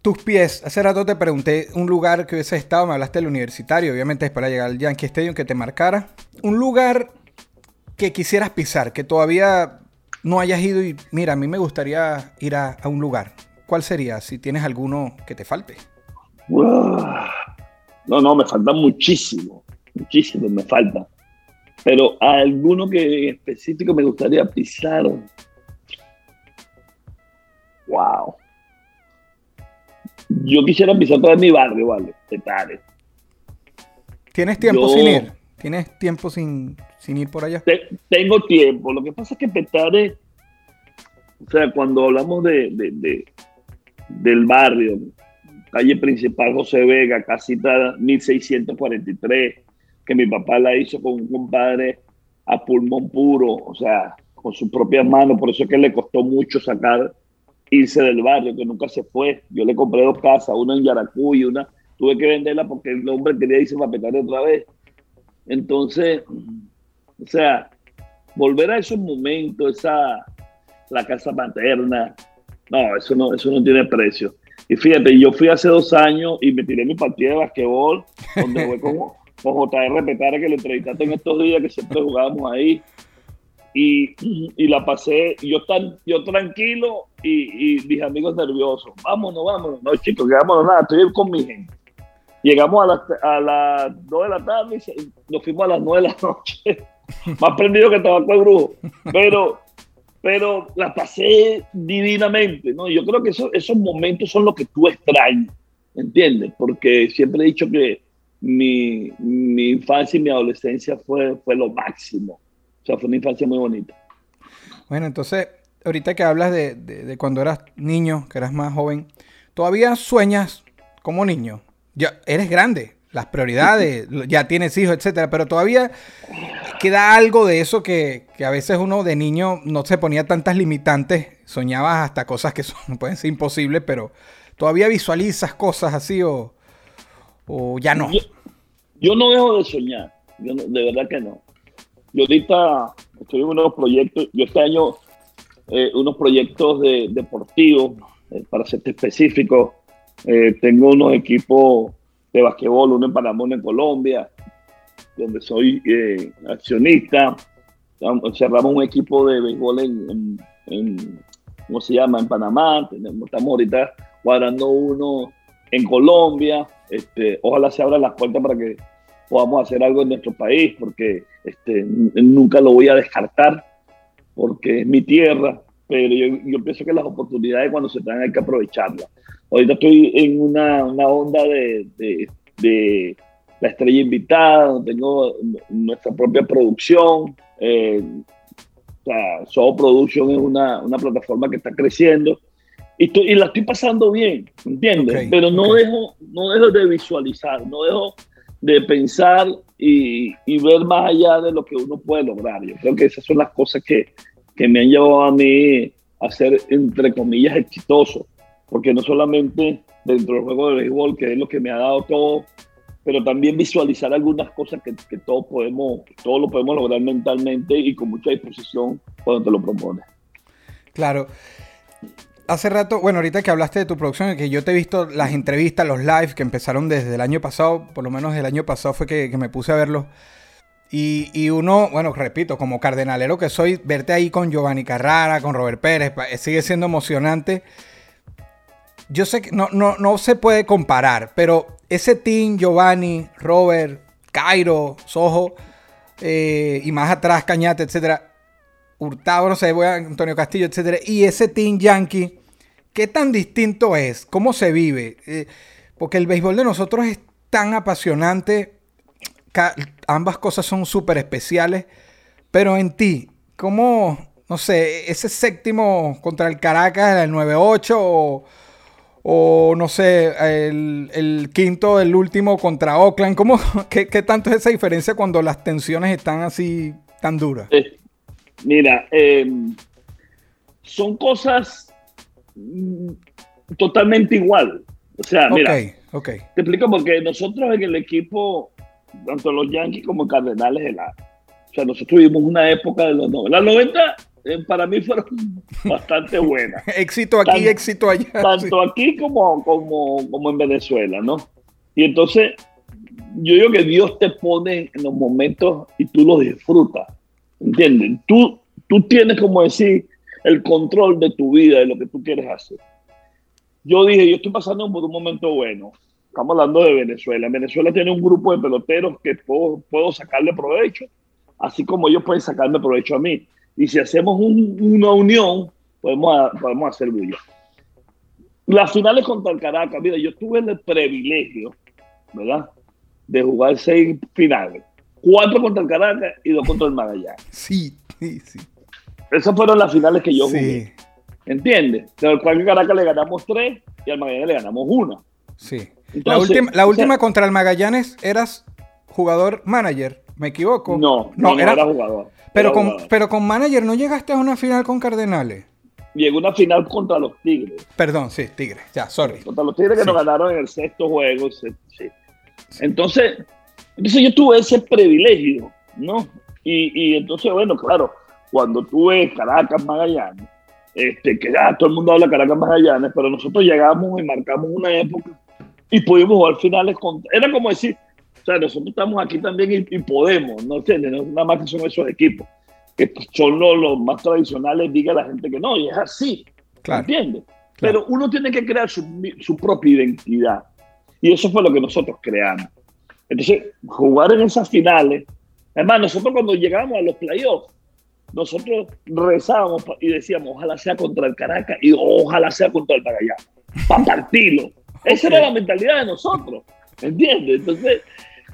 tus pies, hace rato te pregunté un lugar que hubiese estado, me hablaste del universitario, obviamente es para llegar al Yankee Stadium, que te marcara. Un lugar que quisieras pisar, que todavía no hayas ido y mira, a mí me gustaría ir a, a un lugar. ¿Cuál sería? Si tienes alguno que te falte. No, no, me falta muchísimo, muchísimo me falta. Pero alguno que en específico me gustaría pisar. Wow. Yo quisiera pisar todo mi barrio, ¿vale? Petare. ¿Tienes tiempo Yo- sin ir? ¿Tienes tiempo sin, sin ir por allá? Te- tengo tiempo. Lo que pasa es que Petare, o sea, cuando hablamos de, de- de- del barrio, calle principal José Vega, casita 1643, que mi papá la hizo con un compadre a pulmón puro, o sea, con sus propias manos, por eso es que le costó mucho sacar, irse del barrio, que nunca se fue. Yo le compré dos casas, una en Yaracuy una, tuve que venderla porque el hombre quería irse para Petare otra vez. Entonces, o sea, volver a esos momentos, esa, la casa materna, no, eso no, eso no tiene precio. Y fíjate, yo fui hace dos años y me tiré mi partida de basquetbol, donde fue con, con JR Petare, que lo entrevistaste en estos días, que siempre jugábamos ahí. Y, y la pasé, yo, tan, yo tranquilo y, y mis amigos nerviosos. Vámonos, vámonos. No, chicos, quedámonos nada, estoy con mi gente. Llegamos a las, a las 2 de la tarde y nos fuimos a las 9 de la noche. Más prendido que tabaco de brujo. Pero, pero la pasé divinamente, ¿no? Yo creo que eso- esos momentos son los que tú extrañas, ¿entiendes? Porque siempre he dicho que mi, mi infancia y mi adolescencia fue, fue lo máximo. O sea, fue una infancia muy bonita. Bueno, entonces, ahorita que hablas de- de cuando eras niño, que eras más joven, ¿todavía sueñas como niño? Ya eres grande, las prioridades, ya tienes hijos, etcétera, pero todavía queda algo de eso que, que, a veces uno de niño no se ponía tantas limitantes, soñabas hasta cosas que son, pueden ser imposibles, pero todavía visualizas cosas así o, o ya no. Yo, no dejo de soñar, yo de verdad que no. Yo ahorita estoy en unos proyectos, yo este año eh, unos proyectos de, deportivos, eh, para ser específico, eh, tengo unos equipos de basquetbol, uno en Panamá, uno en Colombia, donde soy eh, accionista. Cerramos un equipo de béisbol en, en, ¿cómo se llama? En Panamá. Tenemos, estamos ahorita cuadrando uno en Colombia. Este, ojalá se abran las puertas para que podamos hacer algo en nuestro país, porque este, nunca lo voy a descartar, porque es mi tierra, pero yo, yo pienso que las oportunidades cuando se dan hay que aprovecharlas. Ahorita estoy en una, una onda de, de, la estrella invitada, tengo nuestra propia producción. Eh, o sea, Soho Production es una, una, plataforma que está creciendo y, y la estoy pasando bien, ¿entiendes? Pero no, dejo, no dejo de visualizar, no dejo de pensar y, y, ver más allá de lo que uno puede lograr. Yo creo que esas son las cosas que, que me han llevado a mí a ser, entre comillas, exitoso porque no solamente dentro del juego de béisbol, que es lo que me ha dado todo, pero también visualizar algunas cosas que, todos podemos, lo podemos lograr mentalmente y con mucha disposición cuando te lo propones. Claro. Hace rato, bueno, ahorita que hablaste de tu producción, que yo te he visto las entrevistas, los lives que empezaron desde el año pasado, por lo menos el año pasado fue que, que me puse a verlos. Y, y, uno, bueno, repito, como cardenalero que soy, verte ahí con Giovanni Carrara, con Robert Pérez, sigue siendo emocionante yo sé que no, no, no se puede comparar, pero ese team, Giovanni, Robert, Cairo, Sojo, eh, y más atrás Cañate, etcétera, Hurtado, no sé, voy a Antonio Castillo, etcétera, y ese team Yankee, ¿qué tan distinto es? ¿Cómo se vive? Eh, porque el béisbol de nosotros es tan apasionante, ambas cosas son súper especiales, pero en ti, ¿cómo, no sé, ese séptimo contra el Caracas, el 9-8 o o no sé, el, quinto, el último contra Oakland. ¿Cómo, qué, tanto es esa diferencia cuando las tensiones están así tan duras? Eh, mira, em, son cosas mm, totalmente igual. O sea, mira, te explico porque nosotros en el equipo, tanto los Yankees como Cardenales, de la, o sea, nosotros tuvimos una época de los 90. Las 90 eh, para mí fueron bastante buenas. éxito aquí, éxito allá. Tanto aquí como, como, como en Venezuela, ¿no? Y entonces, yo digo que Dios te pone en los momentos y tú los disfrutas. ¿Entiendes? Tú, tú tienes, como decir, el control de tu vida, de lo que tú quieres hacer. Yo dije, yo estoy pasando por un momento bueno. Estamos hablando de Venezuela. Venezuela tiene un grupo de peloteros que puedo, puedo sacarle provecho, así como ellos pueden sacarme provecho a mí. Y si hacemos una unión, podemos, podemos hacer bulla. Las finales contra el Caracas, mira, yo tuve el privilegio, ¿verdad? De jugar seis finales. Cuatro contra el Caracas y dos contra el Magallanes. Sí, sí, sí. Esas fueron las finales que yo jugué. ¿Entiendes? Al Caracas le ganamos tres y al Magallanes le ganamos una. Sí. la última, la última contra el Magallanes eras jugador manager, ¿me equivoco? No, no, era, jugador. Pero con, pero con manager no llegaste a una final con Cardenales. Llegó una final contra los Tigres. Perdón, sí, Tigres, ya, sorry. Contra los Tigres que nos ganaron en el sexto juego. Sí. Entonces, entonces yo tuve ese privilegio, ¿no? Y, y entonces, bueno, claro, cuando tuve Caracas Magallanes, este, que ya todo el mundo habla Caracas Magallanes, pero nosotros llegamos y marcamos una época y pudimos jugar finales con... Era como decir, o sea, nosotros estamos aquí también y, podemos, ¿no entiendes? No nada más que son esos equipos, que son los, más tradicionales, diga la gente que no, y es así, claro, ¿entiendes? Pero uno tiene que crear su, su propia identidad. Y eso fue lo que nosotros creamos. Entonces, jugar en esas finales, además, nosotros cuando llegamos a los playoffs, nosotros rezábamos y decíamos, ojalá sea contra el Caracas y ojalá sea contra el Magallanes, para partirlo. Esa era la mentalidad de nosotros, ¿entiendes? Entonces,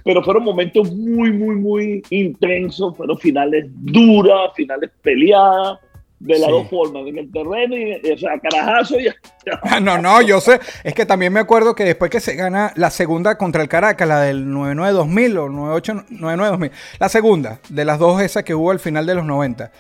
pero fueron momentos muy, muy, muy intensos, fueron finales duras, finales peleadas, de las Sí. dos formas, en el terreno y, o sea, carajazo y No, no, yo sé. Es que también me acuerdo que después que se gana la segunda contra el Caracas, la del 99-2000 o 98-99-2000, la segunda de las dos esas que hubo al final de los 90.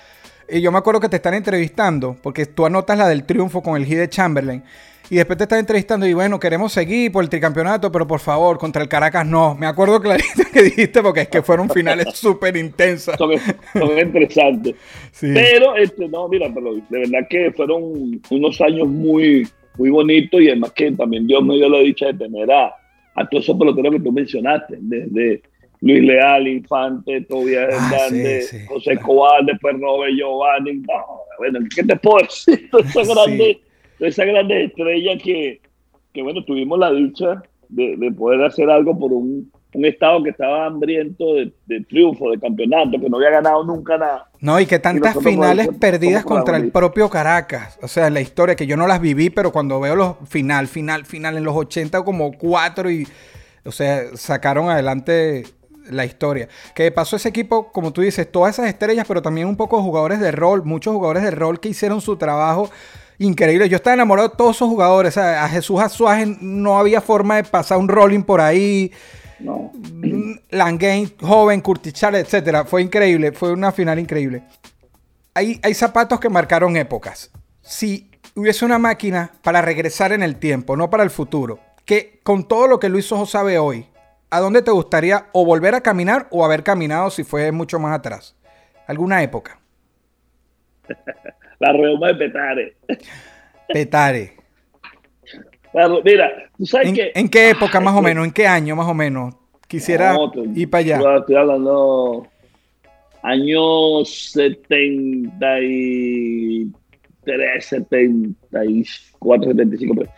Y yo me acuerdo que te están entrevistando, porque tú anotas la del triunfo con el hit de Chamberlain. Y después te están entrevistando y bueno, queremos seguir por el tricampeonato, pero por favor, contra el Caracas no. Me acuerdo clarito que dijiste porque es que fueron finales súper intensas. son, son interesantes. Sí. Pero, este, no, mira, pero de verdad que fueron unos años muy, muy bonitos y además que también Dios me dio la dicha de tener a, a todos esos peloteros que tú mencionaste, desde Luis Leal, Infante, Tobias Ah, Hernández, sí, sí, José claro. Escobar, después Robert Giovanni. No, bueno, ¿qué te puedo decir? Sí. grandes, todas esas grandes estrellas que, que, bueno, tuvimos la dicha de, de poder hacer algo por un, un estado que estaba hambriento de, de triunfo, de campeonato, que no había ganado nunca nada. No, y que tantas finales perdidas contra el propio Caracas. O sea, la historia, que yo no las viví, pero cuando veo los final, final, final en los 80 como cuatro y, o sea, sacaron adelante la historia. Que de paso ese equipo, como tú dices, todas esas estrellas, pero también un poco jugadores de rol, muchos jugadores de rol que hicieron su trabajo increíble. Yo estaba enamorado de todos esos jugadores. A Jesús Azuaje no había forma de pasar un rolling por ahí. No. Mm, Langane, joven, Curtis Charles, etcétera. Fue increíble, fue una final increíble. Hay, hay zapatos que marcaron épocas. Si hubiese una máquina para regresar en el tiempo, no para el futuro, que con todo lo que Luis Ojo sabe hoy, ¿a dónde te gustaría o volver a caminar o haber caminado si fue mucho más atrás? ¿Alguna época? La reuma de Petare. Petare. La re- mira, tú sabes ¿En, que... en qué época más o menos? ¿En qué año más o menos? Quisiera No, te- ir para allá. Estoy hablando años 73, 74, 75. pues.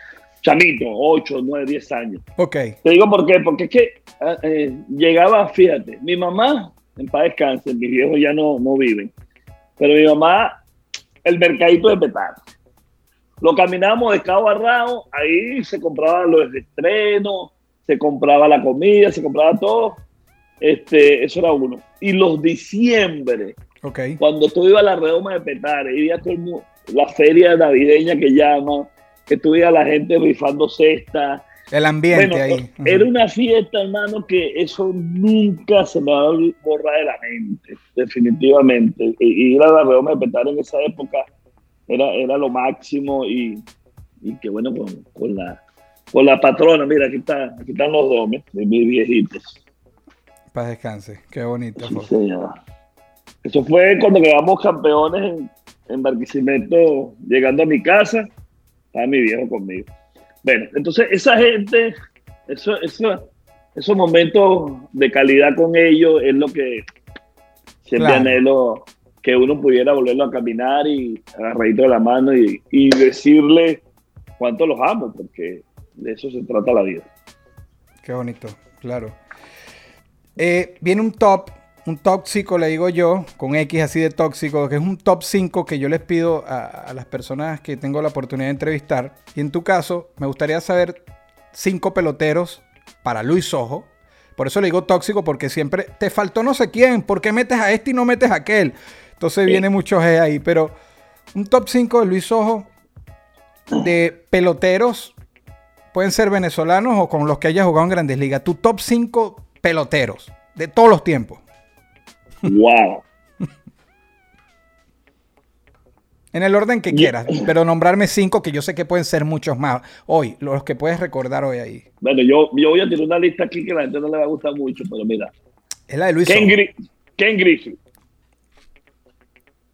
Chamito, 8, 9, 10 años. Ok. Te digo por qué, porque es que ah, eh, llegaba, fíjate, mi mamá, en paz descanse, mis viejos ya no, no viven, pero mi mamá, el mercadito de petar. Lo caminábamos de cabo a rabo, ahí se compraban los estrenos, se compraba la comida, se compraba todo. Este, eso era uno. Y los diciembre, Ok. cuando tú ibas a la redoma de Petare, y todo el mundo, la feria navideña que llaman, que tú veías a la gente rifando cestas, El ambiente bueno, ahí. Era una fiesta, hermano, que eso nunca se me va a borrar de la mente, definitivamente. Y, y ir a la redoma de Petare en esa época era, era lo máximo y, y que bueno, con, con la, con la patrona, mira, aquí, está, aquí están los dos, de mis viejitos. Paz descanse. Qué bonito. Sí, señor. Eso fue cuando quedamos campeones en, en Barquisimeto, llegando a mi casa, estaba mi viejo conmigo. Bueno, entonces esa gente, eso, eso, esos momentos de calidad con ellos es lo que siempre Claro. anhelo que uno pudiera volverlo a caminar y agarradito de la mano y, y decirle cuánto los amo, porque de eso se trata la vida. Qué bonito, claro. Eh, viene un top, un tóxico, le digo yo, con X así de tóxico, que es un top 5 que yo les pido a, a las personas que tengo la oportunidad de entrevistar. Y en tu caso, me gustaría saber cinco peloteros para Luis Ojo. Por eso le digo tóxico, porque siempre te faltó no sé quién, ¿por qué metes a este y no metes a aquel? Entonces viene mucho G ahí, pero un top 5 de Luis Ojo de peloteros pueden ser venezolanos o con los que hayas jugado en Grandes Ligas. Tu top 5 peloteros de todos los tiempos. ¡Wow! En el orden que quieras, pero nombrarme cinco que yo sé que pueden ser muchos más hoy, los que puedes recordar hoy ahí. Bueno, yo, yo voy a tirar una lista aquí que a la gente no le va a gustar mucho, pero mira. Es la de Luis. Ken. Gri- Ken Griffey,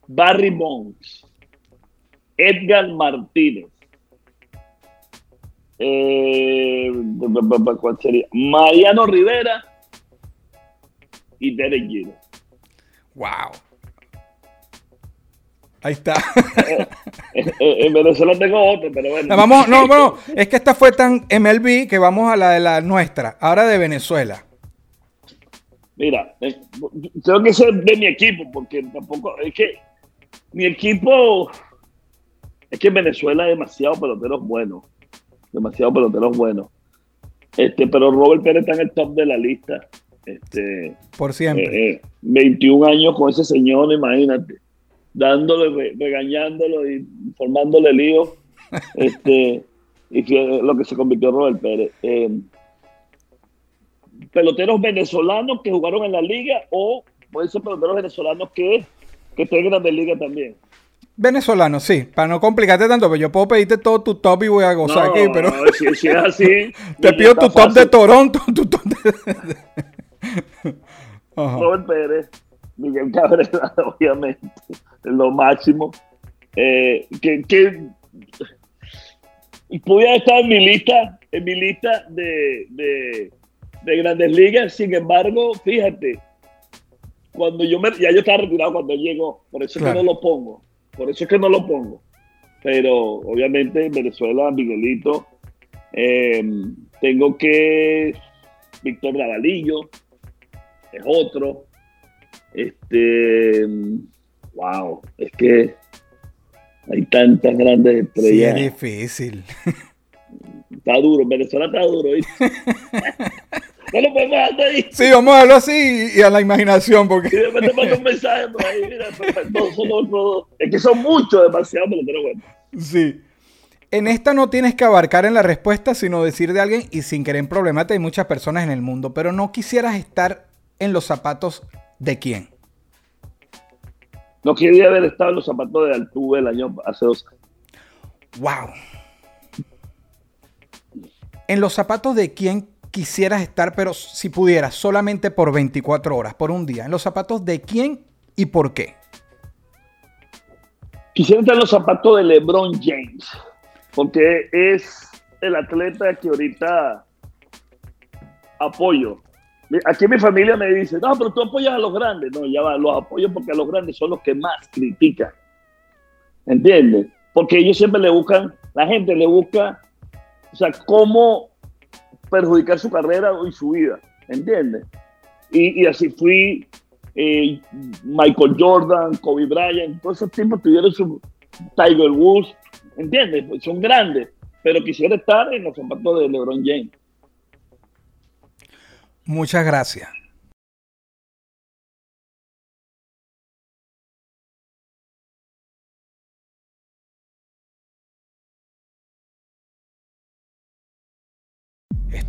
Barry Bonds, Edgar Martínez, eh, ¿cuál sería? Mariano Rivera y Derek Jeter. Wow. Ahí está. Eh, eh, en Venezuela tengo otro, pero bueno. No, vamos, no, no, es que esta fue tan MLB que vamos a la de la nuestra, ahora de Venezuela. Mira, eh, tengo que ser de mi equipo, porque tampoco, es que mi equipo, es que en Venezuela hay demasiados peloteros buenos, demasiados peloteros buenos. Este, pero Robert Pérez está en el top de la lista. Este, Por siempre. eh, eh, 21 años con ese señor, imagínate. dándole, re- regañándolo y formándole lío. este, y lo que se convirtió en Robert Pérez. Eh, peloteros venezolanos que jugaron en la liga o pueden ser peloteros venezolanos que, que estén en Grandes Ligas también. Venezolano, sí. Para no complicarte tanto, pero yo puedo pedirte todo tu top y voy a gozar No, aquí, pero no, si, si es así, te pido tu top fácil. de Toronto, tu top de... Robert Pérez, Miguel Cabrera, obviamente, lo máximo. Eh, que, que pudiera estar en mi lista, en mi lista de, de, de grandes ligas, sin embargo, fíjate, cuando yo me, ya yo estaba retirado cuando él llegó, por eso es que no lo pongo, por eso es que no lo pongo. Pero obviamente en Venezuela, Miguelito, eh, tengo que Víctor Bravalillo, es otro. Este, wow, es que hay tantas grandes Sí, es estrellas. difícil. está duro, en Venezuela está duro. ¿viste? no lo podemos dejar de ahí. Sí, vamos a verlo así y a la imaginación, Y porque... después te mando un mensaje por ahí, mira, todos son los- todos- es que son muchos, demasiado, pero bueno. Sí. En esta no tienes que abarcar en la respuesta, sino decir de alguien y sin querer problemarte. Hay muchas personas en el mundo, pero no quisieras estar en los zapatos de quién. No quería haber estado en los zapatos de Altuve el año hace dos años. Wow. En los zapatos de quién quisieras estar, pero si pudieras, solamente por 24 horas, por un día. En los zapatos de quién y por qué. Quisiera estar en los zapatos de LeBron James, porque es el atleta que ahorita apoyo. Aquí mi familia me dice, no, pero tú apoyas a los grandes. No, ya va, los apoyo porque a los grandes son los que más critican. ¿Entiendes? Porque ellos siempre le buscan, la gente le busca, o sea, cómo perjudicar su carrera y su vida. ¿Entiendes? Y, así fui, eh, Michael Jordan, Kobe Bryant, todos esos tipos tuvieron su Tiger Woods, ¿entiendes? Pues son grandes, pero quisiera estar en los zapatos de LeBron James. Muchas gracias.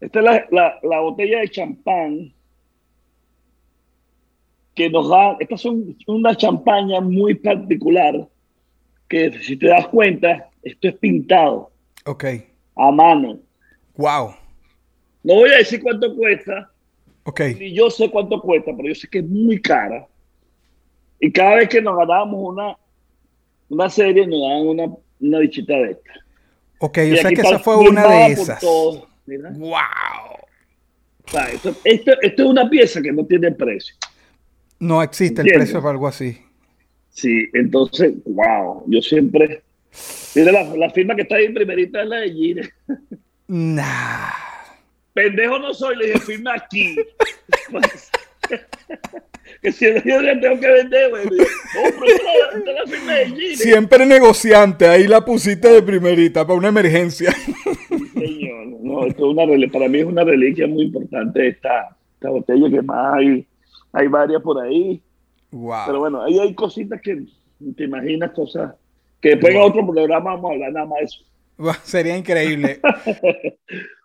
Esta es la, la- la botella de champán que nos da. Estas son una champaña muy particular que, si te das cuenta, esto es pintado Ok. a mano. Wow. No voy a decir cuánto cuesta, Ok. ni yo sé cuánto cuesta, pero yo sé que es muy cara. Y cada vez que nos ganábamos una, una serie, nos daban una, una bichita de esta. Ok, Y yo sé aquí que esa fue una de esas. todos, mira. Wow. O sea, esto, esto- esto es una pieza que no tiene precio. No existe el precio para algo así. Sí, entonces, wow, yo siempre... Mira, la, la firma que está ahí primerita es la de Gire. Nah. Pendejo no soy, le dije, firma aquí. que si yo ya tengo que vender, güey. Esta la- firma de. Siempre negociante, ahí la pusiste de primerita para una emergencia. No, esto es una para mí es una reliquia muy importante esta, esta botella que más hay, hay varias por ahí, Wow. pero bueno, ahí hay cositas que te imaginas cosas que después en otro programa vamos a hablar nada más de eso. Sería increíble.